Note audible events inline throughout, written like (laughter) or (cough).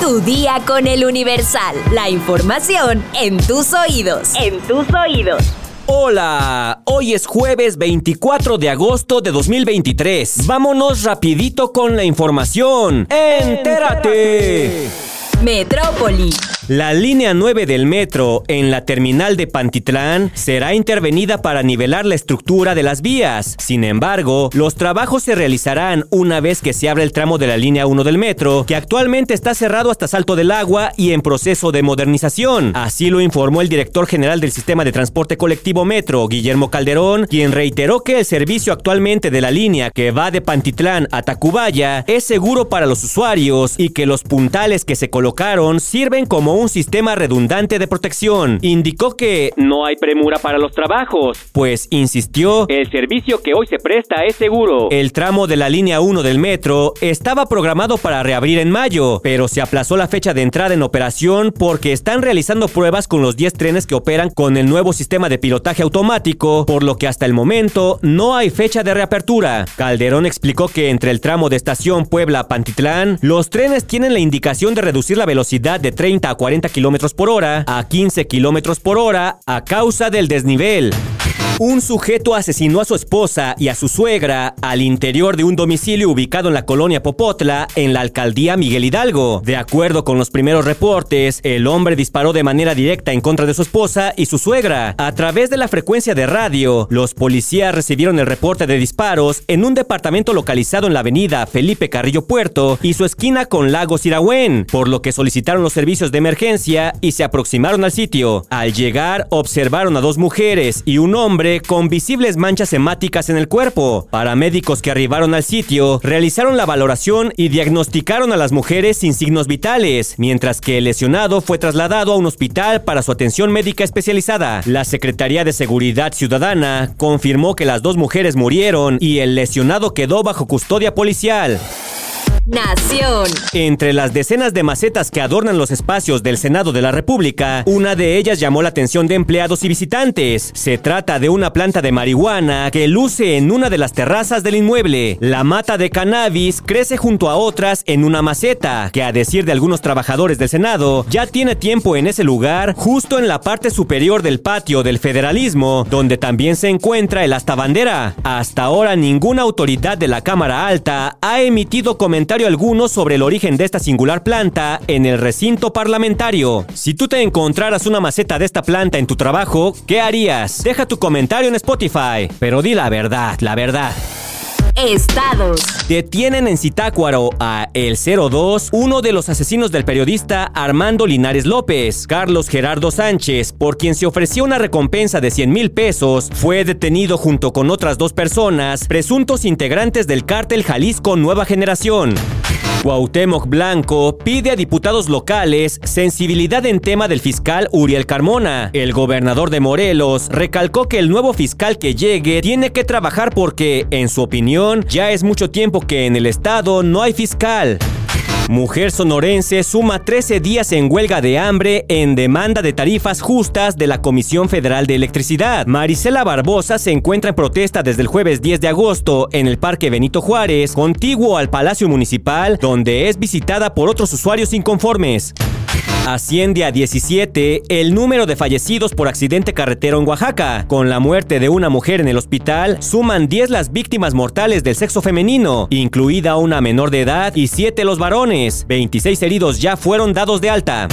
Tu día con el Universal. La información en tus oídos. En tus oídos. Hola, hoy es jueves 24 de agosto de 2023. Vámonos rapidito con la información. ¡Entérate! Metrópoli. La línea 9 del metro en la terminal de Pantitlán será intervenida para nivelar la estructura de las vías. Sin embargo, los trabajos se realizarán una vez que se abra el tramo de la línea 1 del metro, que actualmente está cerrado hasta Salto del Agua y en proceso de modernización. Así lo informó el director general del sistema de transporte colectivo Metro, Guillermo Calderón, quien reiteró que el servicio actualmente de la línea que va de Pantitlán a Tacubaya es seguro para los usuarios y que los puntales que se colocaron sirven como un sistema redundante de protección. Indicó que no hay premura para los trabajos, pues insistió, el servicio que hoy se presta es seguro. El tramo de la línea 1 del metro estaba programado para reabrir en mayo, pero se aplazó la fecha de entrada en operación porque están realizando pruebas con los 10 trenes que operan con el nuevo sistema de pilotaje automático, por lo que hasta el momento no hay fecha de reapertura. Calderón explicó que entre el tramo de estación Puebla-Pantitlán, los trenes tienen la indicación de reducir la velocidad de 30 a 40 kilómetros por hora a 15 kilómetros por hora a causa del desnivel. Un sujeto asesinó a su esposa y a su suegra al interior de un domicilio ubicado en la colonia Popotla, en la alcaldía Miguel Hidalgo. De acuerdo con los primeros reportes, el hombre disparó de manera directa en contra de su esposa y su suegra. A través de la frecuencia de radio, los policías recibieron el reporte de disparos en un departamento localizado en la avenida Felipe Carrillo Puerto y su esquina con Lagos Iragüen, por lo que solicitaron los servicios de emergencia y se aproximaron al sitio. Al llegar, observaron a dos mujeres y un hombre con visibles manchas hemáticas en el cuerpo. Paramédicos que arribaron al sitio realizaron la valoración y diagnosticaron a las mujeres sin signos vitales, mientras que el lesionado fue trasladado a un hospital para su atención médica especializada. La Secretaría de Seguridad Ciudadana confirmó que las dos mujeres murieron y el lesionado quedó bajo custodia policial. Nación. Entre las decenas de macetas que adornan los espacios del Senado de la República, una de ellas llamó la atención de empleados y visitantes. Se trata de una planta de marihuana que luce en una de las terrazas del inmueble. La mata de cannabis crece junto a otras en una maceta, que a decir de algunos trabajadores del Senado, ya tiene tiempo en ese lugar, justo en la parte superior del patio del federalismo, donde también se encuentra el hasta bandera. Hasta ahora ninguna autoridad de la Cámara Alta ha emitido comentarios alguno sobre el origen de esta singular planta en el recinto parlamentario. Si tú te encontraras una maceta de esta planta en tu trabajo, ¿qué harías? Deja tu comentario en Spotify, pero di la verdad, la verdad. Estados. Detienen en Zitácuaro a El 02, uno de los asesinos del periodista Armando Linares López, Carlos Gerardo Sánchez, por quien se ofreció una recompensa de 100 mil pesos, fue detenido junto con otras dos personas, presuntos integrantes del cártel Jalisco Nueva Generación. Cuauhtémoc Blanco pide a diputados locales sensibilidad en tema del fiscal Uriel Carmona. El gobernador de Morelos recalcó que el nuevo fiscal que llegue tiene que trabajar porque, en su opinión, ya es mucho tiempo que en el estado no hay fiscal. Mujer sonorense suma 13 días en huelga de hambre en demanda de tarifas justas de la Comisión Federal de Electricidad. Marisela Barbosa se encuentra en protesta desde el jueves 10 de agosto en el Parque Benito Juárez, contiguo al Palacio Municipal, donde es visitada por otros usuarios inconformes. Asciende a 17 el número de fallecidos por accidente carretero en Oaxaca. Con la muerte de una mujer en el hospital, suman 10 las víctimas mortales del sexo femenino, incluida una menor de edad y 7 los varones. 26 heridos ya fueron dados de alta.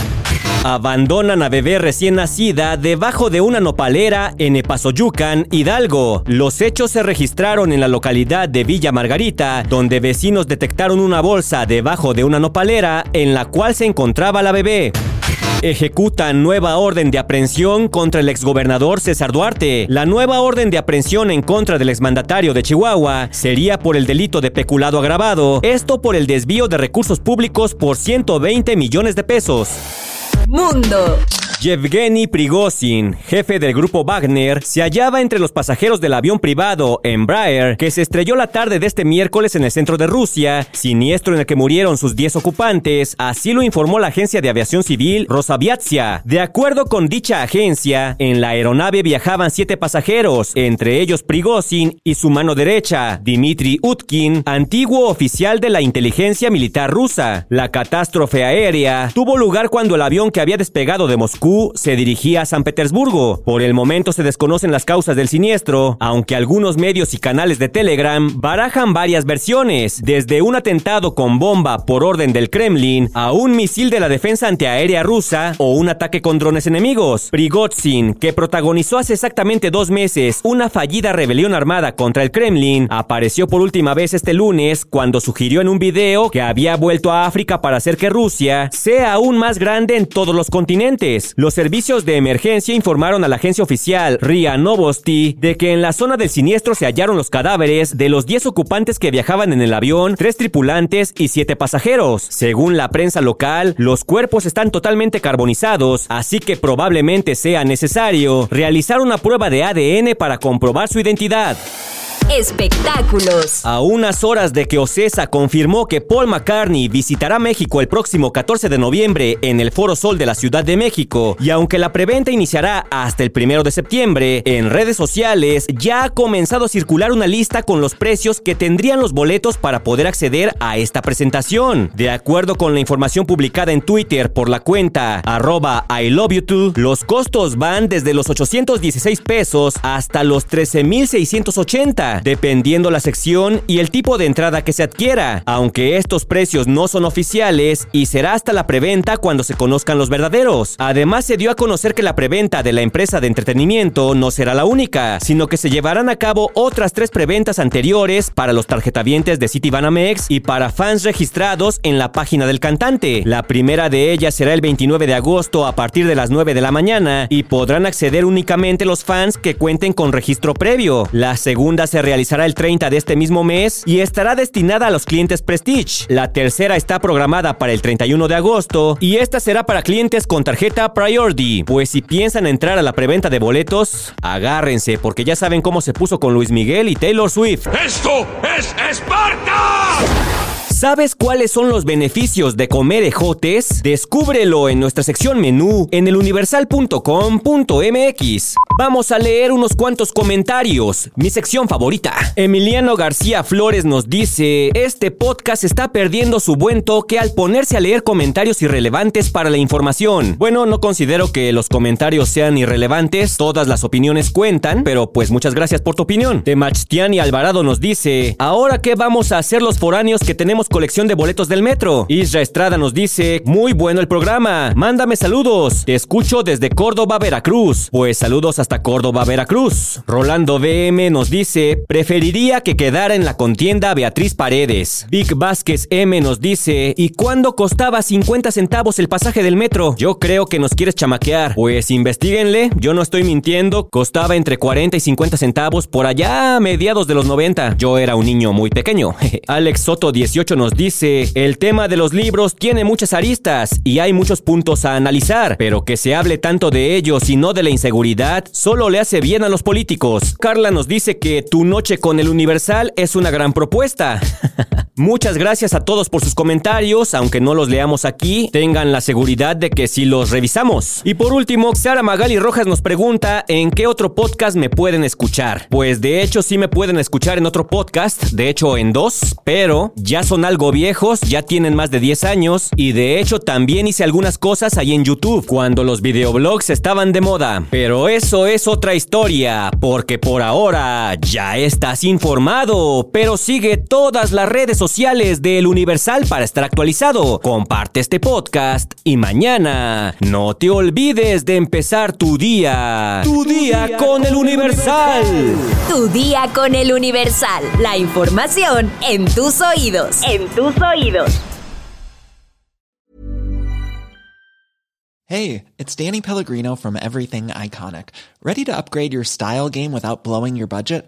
Abandonan a bebé recién nacida debajo de una nopalera en Epazoyucan, Hidalgo. Los hechos se registraron en la localidad de Villa Margarita, donde vecinos detectaron una bolsa debajo de una nopalera en la cual se encontraba la bebé. Ejecutan nueva orden de aprehensión contra el exgobernador César Duarte. La nueva orden de aprehensión en contra del exmandatario de Chihuahua sería por el delito de peculado agravado, esto por el desvío de recursos públicos por 120 millones de pesos. Mundo. Yevgeny Prigozhin, jefe del grupo Wagner, se hallaba entre los pasajeros del avión privado Embraer que se estrelló la tarde de este miércoles en el centro de Rusia, siniestro en el que murieron sus 10 ocupantes, así lo informó la agencia de aviación civil Rosaviatsia. De acuerdo con dicha agencia, en la aeronave viajaban siete pasajeros, entre ellos Prigozhin y su mano derecha, Dmitry Utkin, antiguo oficial de la inteligencia militar rusa. La catástrofe aérea tuvo lugar cuando el avión que había despegado de Moscú se dirigía a San Petersburgo. Por el momento se desconocen las causas del siniestro, aunque algunos medios y canales de Telegram barajan varias versiones, desde un atentado con bomba por orden del Kremlin a un misil de la defensa antiaérea rusa o un ataque con drones enemigos. Prigozhin, que protagonizó hace exactamente dos meses una fallida rebelión armada contra el Kremlin, apareció por última vez este lunes cuando sugirió en un video que había vuelto a África para hacer que Rusia sea aún más grande en todos los continentes. Los servicios de emergencia informaron a la agencia oficial RIA Novosti de que en la zona del siniestro se hallaron los cadáveres de los 10 ocupantes que viajaban en el avión, 3 tripulantes y 7 pasajeros. Según la prensa local, los cuerpos están totalmente carbonizados, así que probablemente sea necesario realizar una prueba de ADN para comprobar su identidad. Espectáculos. A unas horas de que Ocesa confirmó que Paul McCartney visitará México el próximo 14 de noviembre en el Foro Sol de la Ciudad de México, y aunque la preventa iniciará hasta el primero de septiembre, en redes sociales ya ha comenzado a circular una lista con los precios que tendrían los boletos para poder acceder a esta presentación. De acuerdo con la información publicada en Twitter por la cuenta arroba los costos van desde los 816 pesos hasta los 13,680 dependiendo la sección y el tipo de entrada que se adquiera, aunque estos precios no son oficiales y será hasta la preventa cuando se conozcan los verdaderos. Además se dio a conocer que la preventa de la empresa de entretenimiento no será la única, sino que se llevarán a cabo otras tres preventas anteriores para los tarjetavientes de Citibanamex y para fans registrados en la página del cantante. La primera de ellas será el 29 de agosto a partir de las 9 de la mañana y podrán acceder únicamente los fans que cuenten con registro previo. La segunda se realizará el 30 de este mismo mes y estará destinada a los clientes Prestige. La tercera está programada para el 31 de agosto y esta será para clientes con tarjeta Priority. Pues si piensan entrar a la preventa de boletos, agárrense porque ya saben cómo se puso con Luis Miguel y Taylor Swift. ¡Esto es Esparta! ¿Sabes cuáles son los beneficios de comer ejotes? Descúbrelo en nuestra sección menú en eluniversal.com.mx. Vamos a leer unos cuantos comentarios. Mi sección favorita. Emiliano García Flores nos dice, este podcast está perdiendo su buen toque al ponerse a leer comentarios irrelevantes para la información. Bueno, no considero que los comentarios sean irrelevantes, todas las opiniones cuentan, pero pues muchas gracias por tu opinión. Temachtiani Alvarado nos dice, ahora qué vamos a hacer los foráneos que tenemos colección de boletos del metro. Isra Estrada nos dice, muy bueno el programa, mándame saludos, te escucho desde Córdoba, Veracruz. Pues saludos hasta Córdoba, Veracruz. Rolando BM nos dice, preferiría que quedara en la contienda Beatriz Paredes. Vic Vázquez M nos dice, ¿y cuándo costaba 50 centavos el pasaje del metro? Yo creo que nos quieres chamaquear. Pues investiguenle, yo no estoy mintiendo, costaba entre 40 y 50 centavos por allá mediados de los 90. Yo era un niño muy pequeño. (laughs) Alex Soto 18 nos dice, el tema de los libros tiene muchas aristas y hay muchos puntos a analizar, pero que se hable tanto de ellos y no de la inseguridad solo le hace bien a los políticos. Carla nos dice que Tu noche con el Universal es una gran propuesta. (laughs) Muchas gracias a todos por sus comentarios, aunque no los leamos aquí, tengan la seguridad de que sí los revisamos. Y por último, Sara Magali Rojas nos pregunta en qué otro podcast me pueden escuchar. Pues de hecho sí me pueden escuchar en otro podcast, de hecho en dos, pero ya son algo viejos, ya tienen más de 10 años y de hecho también hice algunas cosas ahí en YouTube cuando los videoblogs estaban de moda. Pero eso es otra historia, porque por ahora ya estás informado, pero sigue todas las redes sociales de El Universal para estar actualizado. Comparte este podcast y mañana no te olvides de empezar tu día. Tu, día, con El Universal. Tu día con El Universal. La información en tus oídos. En tus oídos. Hey, it's Danny Pellegrino from Everything Iconic. ¿Ready to upgrade your style game without blowing your budget?